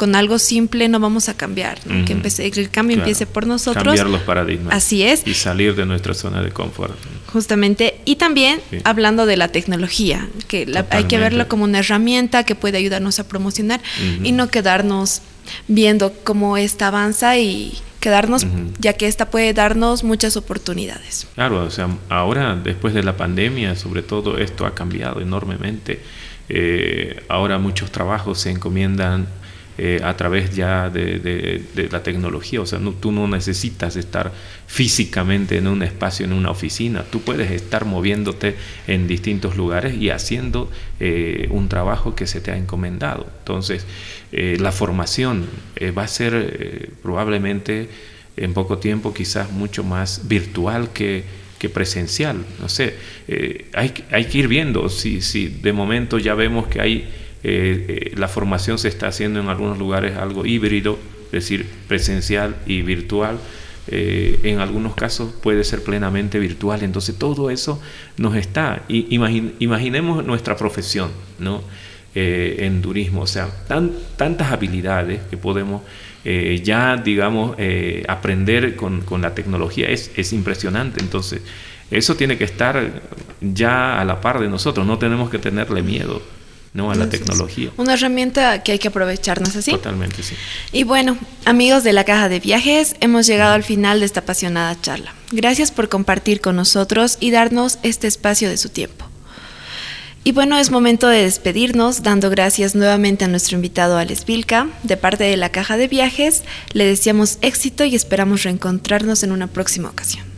con algo simple no vamos a cambiar, que el cambio empiece por nosotros. Cambiar los paradigmas. Así es. Y salir de nuestra zona de confort. Justamente. Y también hablando de la tecnología, que hay que verlo como una herramienta que puede ayudarnos a promocionar y no quedarnos viendo cómo esta avanza y quedarnos, ya que esta puede darnos muchas oportunidades. Claro, o sea, ahora después de la pandemia, sobre todo esto ha cambiado enormemente. Eh, ahora muchos trabajos se encomiendan eh, a través ya de, la tecnología. O sea, no, tú no necesitas estar físicamente en un espacio, en una oficina. Tú puedes estar moviéndote en distintos lugares y haciendo eh, un trabajo que se te ha encomendado. Entonces, eh, la formación va a ser probablemente en poco tiempo quizás mucho más virtual que, presencial. No sé, hay, hay que ir viendo si, si de momento ya vemos que hay eh, eh, la formación se está haciendo en algunos lugares algo híbrido, es decir, presencial y virtual. Eh, en algunos casos puede ser plenamente virtual. Entonces todo eso nos está. imaginemos nuestra profesión ¿no? en turismo, o sea, tan, tantas habilidades que podemos ya, digamos, aprender con, con, la tecnología. Es, es impresionante. Entonces, eso tiene que estar ya a la par de nosotros. No tenemos que tenerle miedo. ¿No? a la tecnología. Una herramienta que hay que aprovecharnos así? Totalmente, sí. Y bueno, amigos de la Caja de Viajes, hemos llegado al final de esta apasionada charla. Gracias por compartir con nosotros y darnos este espacio de su tiempo. Y bueno, es momento de despedirnos, dando gracias nuevamente a nuestro invitado Alex Vilca. De parte de la Caja de Viajes, le deseamos éxito y esperamos reencontrarnos en una próxima ocasión.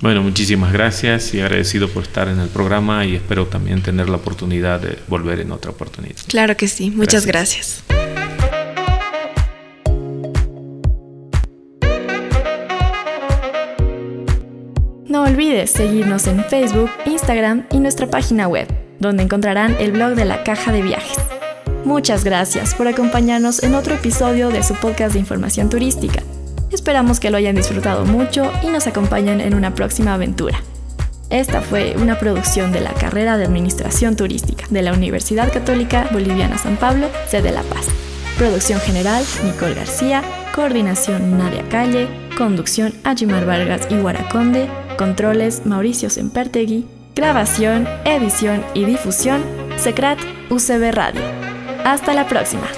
Bueno, muchísimas gracias y agradecido por estar en el programa y espero también tener la oportunidad de volver en otra oportunidad. Claro que sí, muchas gracias. No olvides seguirnos en Facebook, Instagram y nuestra página web, donde encontrarán el blog de la Caja de Viajes. Muchas gracias por acompañarnos en otro episodio de su podcast de información turística. Esperamos que lo hayan disfrutado mucho y nos acompañen en una próxima aventura. Esta fue una producción de la carrera de Administración Turística de la Universidad Católica Boliviana San Pablo, sede La Paz. Producción general, Nicole García. Coordinación, Nadia Calle. Conducción, Ajimar Vargas y Guaraconde. Controles, Mauricio Sempertegui. Grabación, edición y difusión, Secret UCB Radio. Hasta la próxima.